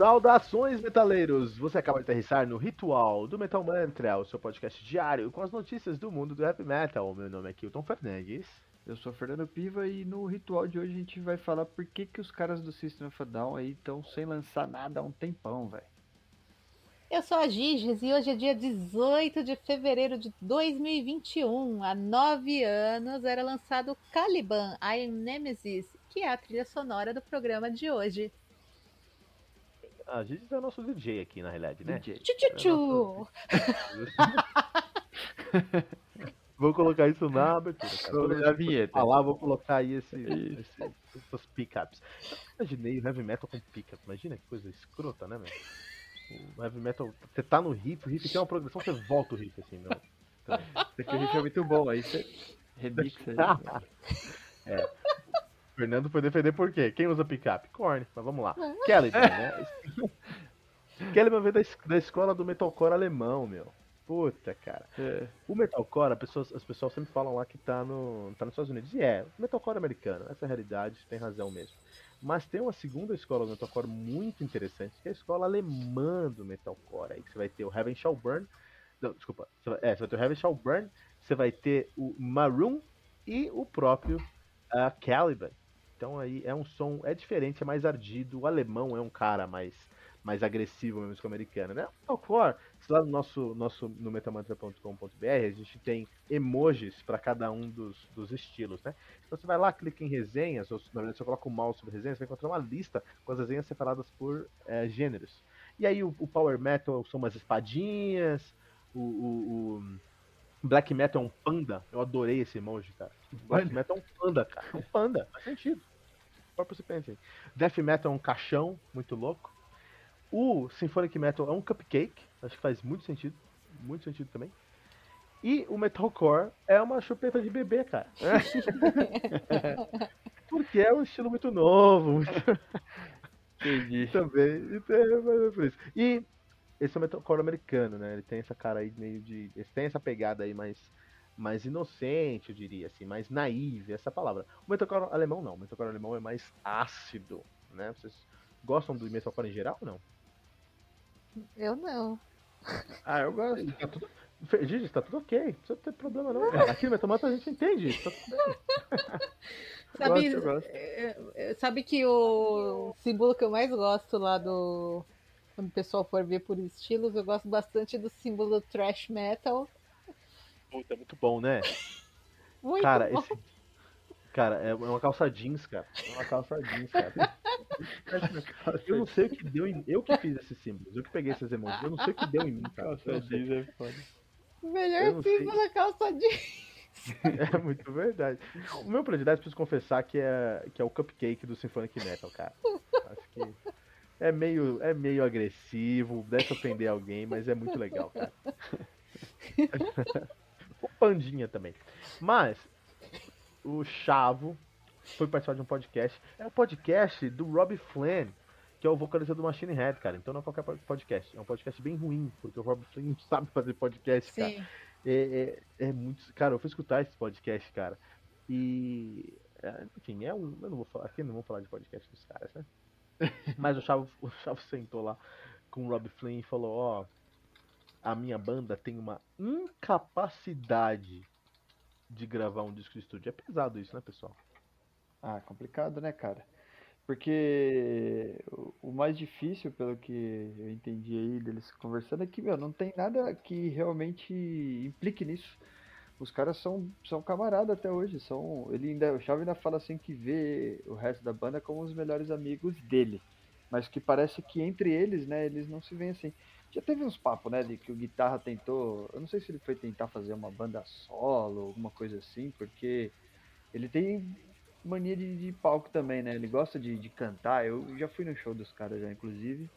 Saudações, metaleiros! Você acaba de aterrissar no Ritual do Metal Mantra, o seu podcast diário com as notícias do mundo do heavy metal. Meu nome é Kilton Fernandes. Eu sou Fernando Piva e no ritual de hoje a gente vai falar por que, que os caras do System of a Down aí estão sem lançar nada há um tempão, velho. Eu sou a Giges e hoje é dia 18 de fevereiro de 2021. Há nove anos era lançado Caliban, I Am Nemesis, que é a trilha sonora do programa de hoje. A Giges é o nosso DJ aqui, na realidade, né? DJ. Tchu, Vou colocar isso na abertura, cara. A vinheta. falar, vou colocar aí esse, esse, essas pickups. Imaginei o heavy metal com pickup. Imagina que coisa escrota, né, meu? O heavy metal, você tá no riff, o riff tem uma progressão, você volta o riff, assim, meu. Então, Esse aqui o riff é muito bom, aí você remixa aí. é. Fernando foi defender por quê? Quem usa picape? Korn, mas vamos lá. Caliban, né? Caliban veio da, da escola do metalcore alemão, meu. Puta, cara. É. O metalcore, pessoas- as pessoas sempre falam lá que tá, no, tá nos Estados Unidos. E é, o metalcore americano, essa é a realidade, tem razão mesmo. Mas tem uma segunda escola do metalcore muito interessante, que é a escola alemã do metalcore. Aí que você vai ter o Heaven Shall Burn. Não, desculpa. Você vai, é, você vai ter o Heaven Shall Burn, você vai ter o Maroon e o próprio uh, Caliban. Então aí é um som, é diferente, é mais ardido. O alemão é um cara mais, mais agressivo mesmo que o americano, né? Metalcore, lá no nosso, nosso no metamantra.com.br a gente tem emojis para cada um dos, dos estilos, né? Então você vai lá, clica em resenhas, ou na verdade você coloca o mouse sobre resenhas, você vai encontrar uma lista com as resenhas separadas por eh, gêneros. E aí o, o Power Metal são umas espadinhas, o, o- o Black Metal é um panda, eu adorei esse emoji, cara. Black Metal é um panda, cara. É um panda, faz sentido. Pensar. Death Metal é um caixão, muito louco. O Symphonic Metal é um cupcake, acho que faz muito sentido. Muito sentido também. E o Metalcore é uma chupeta de bebê, cara. Porque é um estilo muito novo, muito Entendi. também. Então, é por isso. E esse é o metalcore americano, né? Ele tem essa cara aí meio de. Ele tem essa pegada aí mais, mais inocente, eu diria, assim, mais naive, essa palavra. O metalcore alemão não. O metalcore alemão é mais ácido, né? Vocês gostam do metalcore em geral ou não? Eu não. Ah, eu gosto. Tá tudo. Gigi, tá tudo ok. Não precisa ter problema, não. Cara. Aqui no Metamata a gente entende isso. Tá tudo bem. Sabe, gosto, eu gosto. é, é, sabe que o símbolo que eu mais gosto lá do. Quando o pessoal for ver por estilos, eu gosto bastante do símbolo thrash metal. Puta, é muito bom, né? Muito Cara, bom. esse. Cara, é uma calça jeans, cara. É uma calça jeans, cara. Eu não sei o que deu em. Eu que fiz esses símbolos, eu que peguei esses emojis. Eu não sei o que deu em mim, cara. Não sei. é foda. Melhor símbolo é calça jeans. É muito verdade. O meu predileto, preciso confessar, que é, que é o cupcake do Symphonic Metal, cara. Acho que é meio, é meio agressivo, deve ofender alguém, mas é muito legal, cara. O Pandinha também. Mas, o Chavo foi participar de um podcast. É um podcast do Rob Flynn, que é o vocalista do Machine Head, cara. Então não é qualquer podcast. É um podcast bem ruim, porque o Rob Flynn não sabe fazer podcast, cara. Sim. É, é, é muito. Cara, eu fui escutar esse podcast, cara. E. é, Enfim, é um. Eu não vou falar. Aqui não vou falar de podcast dos caras, né? Mas o Chavo, o Chavo sentou lá com o Rob Flynn e falou: Ó, a minha banda tem uma incapacidade de gravar um disco de estúdio. É pesado isso, né, pessoal? Ah, complicado, né, cara? Porque o- mais difícil, pelo que eu entendi aí deles conversando, é que, meu, não tem nada que realmente implique nisso. Os caras são, são camaradas até hoje, são, ele ainda, o Chave ainda fala assim que vê o resto da banda como os melhores amigos dele, mas que parece que entre eles, né, eles não se veem assim. Já teve uns papos, né, de que o guitarra tentou, eu não sei se ele foi tentar fazer uma banda solo, alguma coisa assim, porque ele tem mania de, de palco também, né? Ele gosta de, de cantar. Eu já fui no show dos caras já, inclusive.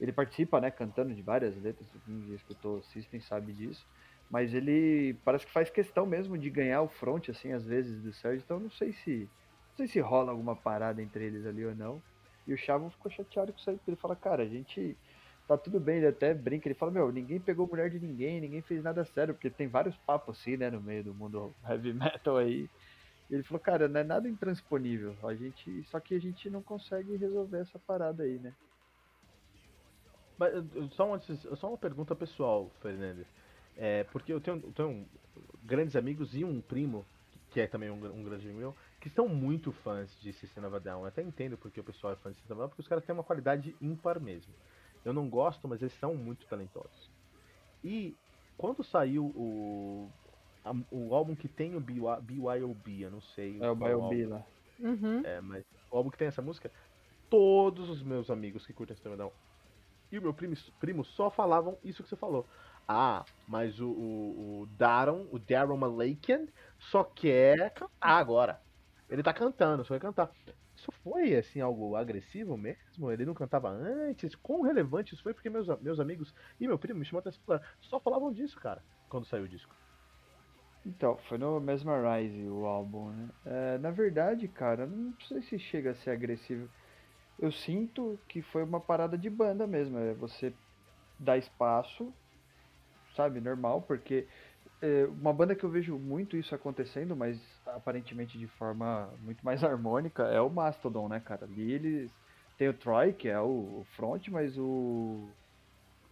Ele participa, né, cantando de várias letras. Quem escutou System sabe disso. Mas ele parece que faz questão mesmo de ganhar o front, assim, às vezes, do Sérgio. Então não sei se. Não sei se rola alguma parada entre eles ali ou não. E o Chavo ficou chateado com isso aí, porque ele fala, cara, a gente tá tudo bem, ele até brinca, ele fala, meu, ninguém pegou mulher de ninguém, ninguém fez nada sério, porque tem vários papos assim, né, no meio do mundo heavy metal aí. Ele falou, cara, não é nada intransponível. A gente, só que a gente não consegue resolver essa parada aí, né? Mas só uma, só uma pergunta pessoal, Fernandes. É, porque eu tenho, eu tenho grandes amigos e um primo, que é também um, um grande amigo meu, que são muito fãs de System of a Down. Eu até entendo porque o pessoal é fã de System of a Down, porque os caras têm uma qualidade ímpar mesmo. Eu não gosto, mas eles são muito talentosos. E quando saiu o, a, o álbum que tem o BYOB, eu não sei. É o BYOB lá. Uhum. É, mas o álbum que tem essa música, todos os meus amigos que curtem a Down e o meu primo, primo só falavam isso que você falou. Ah, mas o, o, o Daron, o Daron Malakian, só quer cantar agora. Ele tá cantando, só quer cantar. Isso foi, assim, algo agressivo mesmo? Ele não cantava antes? Quão relevante isso foi? Porque meus, meus amigos e meu primo me chamou atenção, só falavam disso, cara, quando saiu o disco. Então, foi no Mesmerize o álbum, né? É, na verdade, cara, não sei se chega a ser agressivo. Eu sinto que foi uma parada de banda mesmo. É você dar espaço sabe? Normal, porque é uma banda que eu vejo muito isso acontecendo, mas aparentemente de forma muito mais harmônica, é o Mastodon, né, cara? Ali eles. Tem o Troy, que é o front, mas o.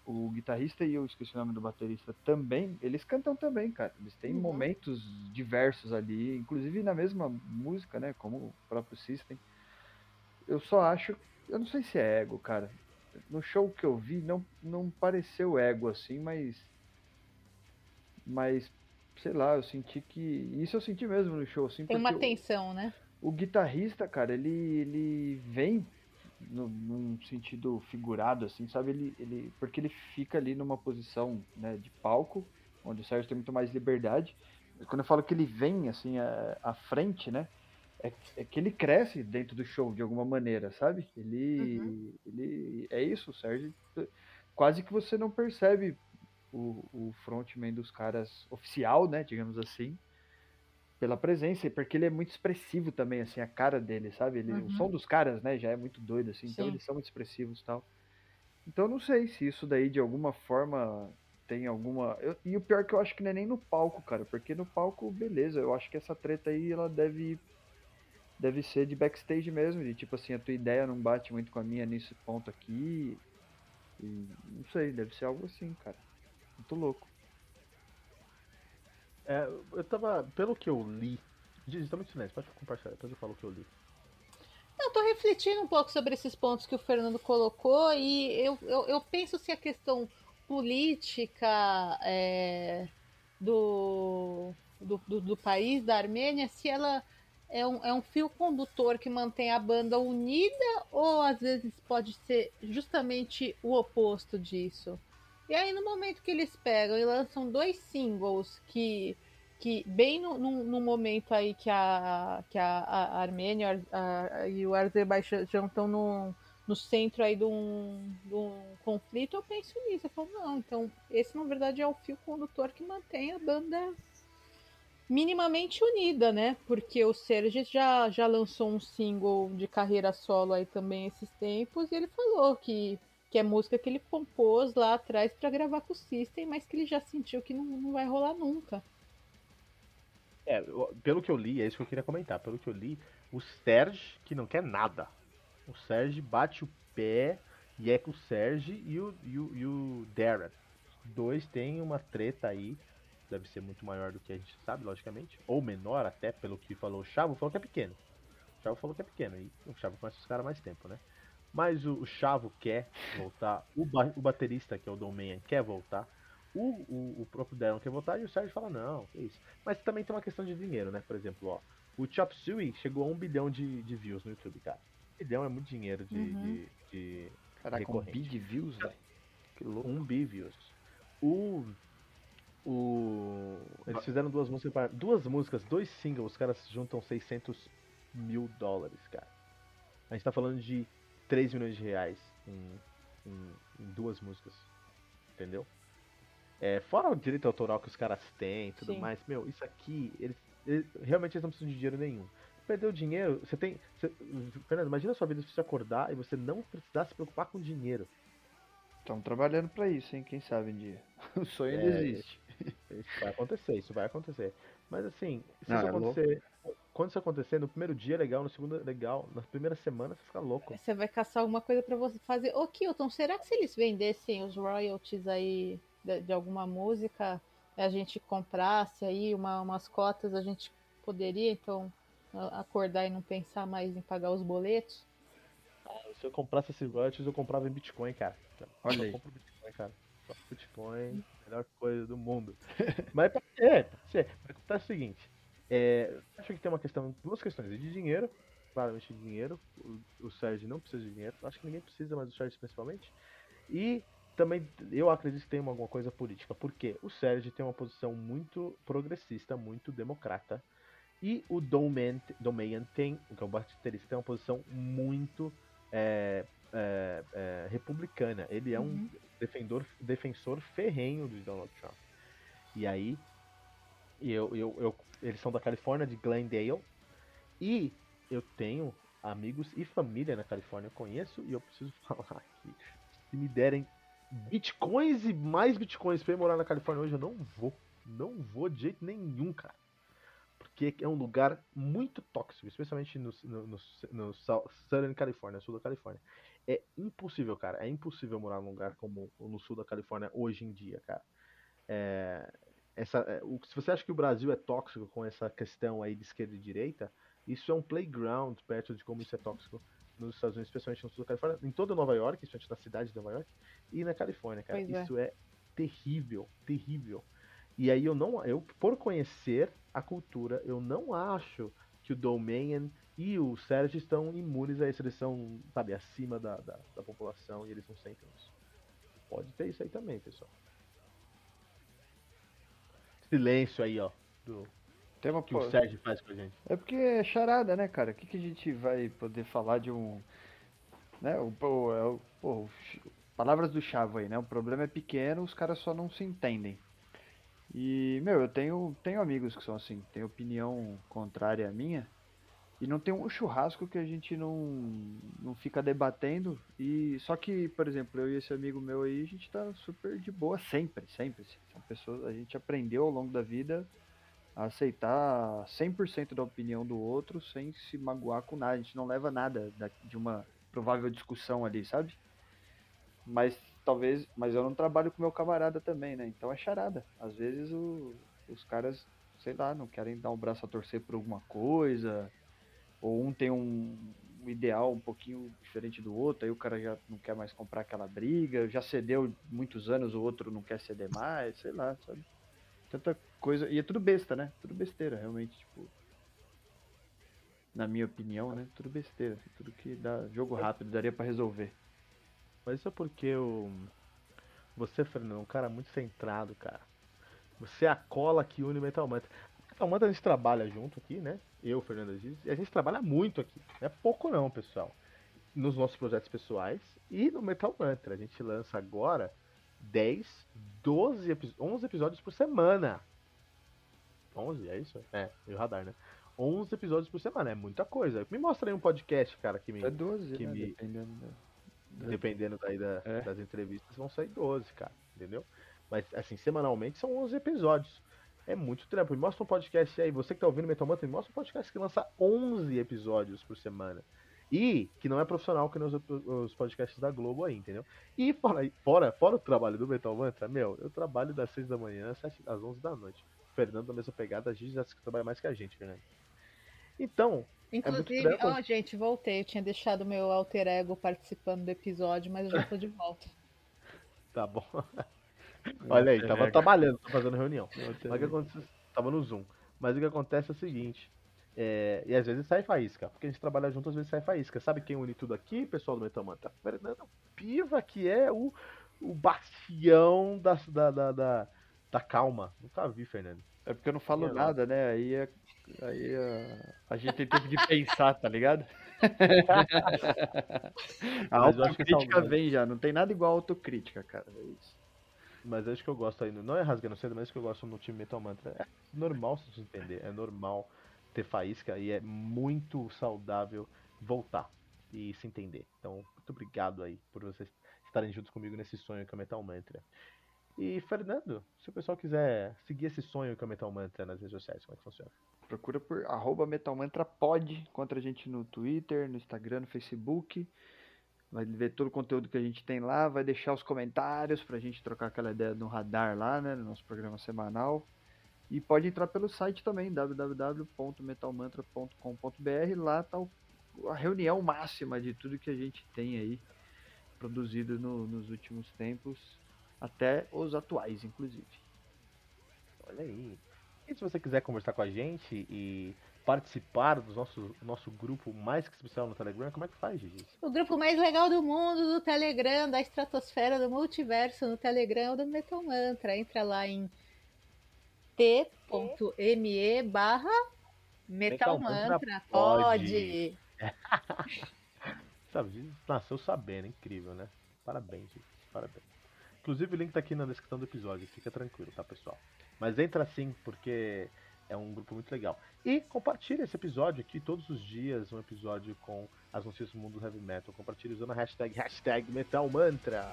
O guitarrista e eu esqueci o nome do baterista também, eles cantam também, cara. Eles têm uhum. momentos diversos ali, inclusive na mesma música, né? Como o próprio System. Eu só acho. Eu não sei se é ego, cara. No show que eu vi, não, não pareceu ego assim, mas mas, sei lá, eu senti que. Isso eu senti mesmo no show, assim. Tem uma tensão, né? O guitarrista, cara, ele, ele vem no, num sentido figurado, assim, sabe? Ele, ele, porque ele fica ali numa posição né, de palco, onde o Sérgio tem muito mais liberdade. Quando eu falo que ele vem, assim, à, à frente, né? É, é, que ele cresce dentro do show de alguma maneira, sabe? Ele, uhum. ele é isso, o Sérgio. Quase que você não percebe o, o frontman dos caras oficial, né, digamos assim, pela presença, porque ele é muito expressivo também, assim, a cara dele, sabe? Ele, uhum. O som dos caras, né, já é muito doido, assim, então Sim. então eles são muito expressivos e tal. Então não sei se isso daí de alguma forma tem alguma. Eu, e o pior é que eu acho que não é nem no palco, cara, porque no palco, beleza, eu acho que essa treta aí ela deve. Deve ser de backstage mesmo, de tipo assim, a tua ideia não bate muito com a minha nesse ponto aqui. E não sei, deve ser algo assim, cara. Muito louco. É, eu tava. Pelo que eu li. Muito silêncio, pode compartilhar, depois eu falo o que eu li. Eu tô refletindo um pouco sobre esses pontos que o Fernando colocou e eu, eu, eu penso se a questão política é, do, do, do, do, país, da Armênia, se ela é um, é um fio condutor que mantém a banda unida ou às vezes pode ser justamente o oposto disso. E aí, no momento que eles pegam e lançam dois singles que, que bem no, no, no momento aí que a, que a, a Armênia a, a, e o Azerbaijão estão no, no centro aí de um, de um conflito, eu penso nisso. Eu falo, não, então esse na verdade é o fio condutor que mantém a banda minimamente unida, né? Porque o Serge já, já lançou um single de carreira solo aí também esses tempos e ele falou que que é música que ele compôs lá atrás para gravar com o System, mas que ele já sentiu que não, não vai rolar nunca. É, pelo que eu li, é isso que eu queria comentar. Pelo que eu li, o Serge, que não quer nada. O Serge bate o pé e é com o Serge e o, e o, e o Darren. Os dois têm uma treta aí. Deve ser muito maior do que a gente sabe, logicamente. Ou menor, até pelo que falou o Chavo, falou que é pequeno. O Chavo falou que é pequeno. E o Chavo conhece os caras mais tempo, né? Mas o, o Chavo quer voltar, o, ba o baterista, que é o Domain, quer voltar. O, o, o, próprio Darren quer voltar e o Sérgio fala, não, é isso. Mas também tem uma questão de dinheiro, né? Por exemplo, ó, o Chop Suey chegou a um bilhão de, de views no YouTube, cara. Um bilhão é muito dinheiro de, uhum. de, de Caraca, um bi de views, velho. Que louco. Um bi views. O. O. Eles fizeram duas músicas, duas músicas, dois singles, os caras juntam 600 mil dólares, cara. A gente tá falando de 3 milhões de reais em, em, em duas músicas. Entendeu? É, fora o direito autoral que os caras têm e tudo Sim. mais, meu, isso aqui, eles, eles, realmente eles não precisam de dinheiro nenhum. Perdeu dinheiro, você tem. Você, Fernando, imagina a sua vida se você acordar e você não precisar se preocupar com dinheiro. Estão trabalhando para isso, hein? Quem sabe um dia. O sonho ainda é, existe. Isso vai acontecer, isso vai acontecer. Mas assim, se não, isso é acontecer. Louco quando isso acontecer, no primeiro dia é legal, no segundo é legal, na primeira semana você fica louco. Você vai caçar alguma coisa pra você fazer. Ô, Kilton, será que se eles vendessem os royalties aí de, de alguma música, a gente comprasse aí uma, umas cotas, a gente poderia então acordar e não pensar mais em pagar os boletos? Se eu comprasse esses royalties, eu comprava em Bitcoin, cara. Olha eu aí. compro Bitcoin, cara. Só Bitcoin, melhor coisa do mundo. Mas pode ser, pode ser. Mas acontece o seguinte. É, acho que tem uma questão, duas questões. De dinheiro, claramente de dinheiro. O, o Sérgio não precisa de dinheiro. Acho que ninguém precisa, mas o Sérgio principalmente. E também eu acredito que tem uma- alguma coisa política. Porque o Sérgio tem uma posição muito progressista, muito democrata. E o Domeyan tem, que é o baterista, tem uma posição muito é, é, é, republicana. Ele é um Uhum. defensor, defensor ferrenho do Donald Trump. E aí, e eu, eu, eu, eles são da Califórnia, de Glendale. E eu tenho amigos e família na Califórnia, eu conheço, e eu preciso falar que se me derem bitcoins e mais bitcoins pra eu morar na Califórnia hoje, eu não vou. Não vou de jeito nenhum, cara. Porque é um lugar muito tóxico, especialmente no, no, no, no Sou- Southern California, sul da Califórnia. É impossível, cara. É impossível morar num lugar como no sul da Califórnia hoje em dia, cara. É, essa, é, se você acha que o Brasil é tóxico com essa questão aí de esquerda e direita, isso é um playground perto de como isso é tóxico nos Estados Unidos, especialmente no sul da Califórnia, em toda Nova York, especialmente na cidade de Nova York, e na Califórnia, cara. Pois é. isso é terrível, terrível. E aí eu não, eu por conhecer a cultura, eu não acho que o Domain e o Sérgio estão imunes a isso, eles são, sabe, acima da, da, da população e eles não sentem isso. Pode ter isso aí também, pessoal. Silêncio aí, ó, do Tem uma que po- o Sérgio faz com a gente. É porque é charada, né, cara? O que, que a gente vai poder falar de um. Né? O, pô, é o- pô, o ch- palavras do Chavo aí, né? O problema é pequeno, os caras só não se entendem. E, meu, eu tenho, tenho amigos que são assim, têm opinião contrária à minha. E não tem um churrasco que a gente não, não fica debatendo. E só que, por exemplo, eu e esse amigo meu aí, a gente tá super de boa sempre, sempre. São pessoas, a gente aprendeu ao longo da vida a aceitar 100% da opinião do outro sem se magoar com nada. A gente não leva nada da- de uma provável discussão ali, sabe? Mas talvez, mas eu não trabalho com meu camarada também, né? Então é charada. Às vezes o- os caras, sei lá, não querem dar um braço a torcer por alguma coisa, ou um tem um, um ideal um pouquinho diferente do outro, aí o cara já não quer mais comprar aquela briga, já cedeu muitos anos, o outro não quer ceder mais, sei lá, sabe? Tanta coisa. E é tudo besta, né? Tudo besteira, realmente, tipo. Na minha opinião, né? Tudo besteira. Tudo que dá jogo rápido, daria pra resolver. Mas isso é porque o. Você, Fernando, é um cara muito centrado, cara. Você é a cola que une o Metal Mantra. Metal Mantra a gente trabalha junto aqui, né? Eu, Fernando Aziz, e a gente trabalha muito aqui. Não é pouco não, pessoal. Nos nossos projetos pessoais e no Metal Mantra. A gente lança agora 10, 12, epi- 11 episódios por semana. 11, é isso? É, e o radar, né? 11 episódios por semana, é muita coisa. Me mostra aí um podcast, cara, que me, É 12, que né? me- Dependendo da- dependendo daí da- É. das entrevistas, vão sair 12, cara, entendeu? Mas, assim, semanalmente são 11 episódios. É muito trampo. Me mostra um podcast aí, você que tá ouvindo Metal Mantra, me mostra um podcast que lança 11 episódios por semana. E que não é profissional que nem os, os podcasts da Globo aí, entendeu? E fora, fora, fora o trabalho do Metal Mantra, meu, eu trabalho das 6 da manhã às, 7, às 11 da noite. O Fernando, da mesma pegada, a gente já trabalha mais que a gente, Fernando. Então, Inclusive, trampo. ó, gente, voltei. Eu tinha deixado meu alter ego participando do episódio, mas eu já tô de volta. tá bom. Olha aí, tava Pega. trabalhando, tava fazendo reunião. Mas o que acontece, tava no Zoom. Mas o que acontece é o seguinte, é, e às vezes sai faísca, porque a gente trabalha junto, às vezes sai faísca. Sabe quem une tudo aqui, pessoal do Metamanta? Fernando Piva, que é o, o bastião da, da, da, da, da calma. Nunca vi, Fernando. É porque eu não falo Minha nada, né? Aí, é, aí é- a gente tem tempo de pensar, tá ligado? A é autocrítica vem já, não tem nada igual a autocrítica, cara. É isso. Mas acho que eu gosto ainda. Não é rasgando cedo, mas acho que eu gosto no time Metal Mantra. É normal se entender. É normal ter faísca e é muito saudável voltar e se entender. Então, muito obrigado aí por vocês estarem juntos comigo nesse sonho que é o Metal Mantra. E, Fernando, se o pessoal quiser seguir esse sonho que é o Metal Mantra nas redes sociais, como é que funciona? Procura por arroba metalmantrapod, encontra a gente no Twitter, no Instagram, no Facebook. Vai ver todo o conteúdo que a gente tem lá, vai deixar os comentários pra gente trocar aquela ideia no radar lá, né, no nosso programa semanal. E pode entrar pelo site também, www.metalmantra.com.br. Lá tá a reunião máxima de tudo que a gente tem aí produzido no, nos últimos tempos, até os atuais, inclusive. Olha aí. E se você quiser conversar com a gente e participar do nosso, nosso grupo mais que especial no Telegram, como é que faz, Gigi? O grupo mais legal do mundo do Telegram, da estratosfera do multiverso no Telegram do Metal Mantra. Entra lá em t.me barra Metal Mantra. Pode! Sabe, nasceu sabendo, incrível, né? Parabéns, gente. Parabéns. Inclusive o link tá aqui na descrição do episódio, fica tranquilo, tá, pessoal? Mas entra sim, porque é um grupo muito legal. E compartilha esse episódio aqui todos os dias, um episódio com as notícias do mundo do heavy metal. Compartilhe usando a hashtag, hashtag Metal Mantra.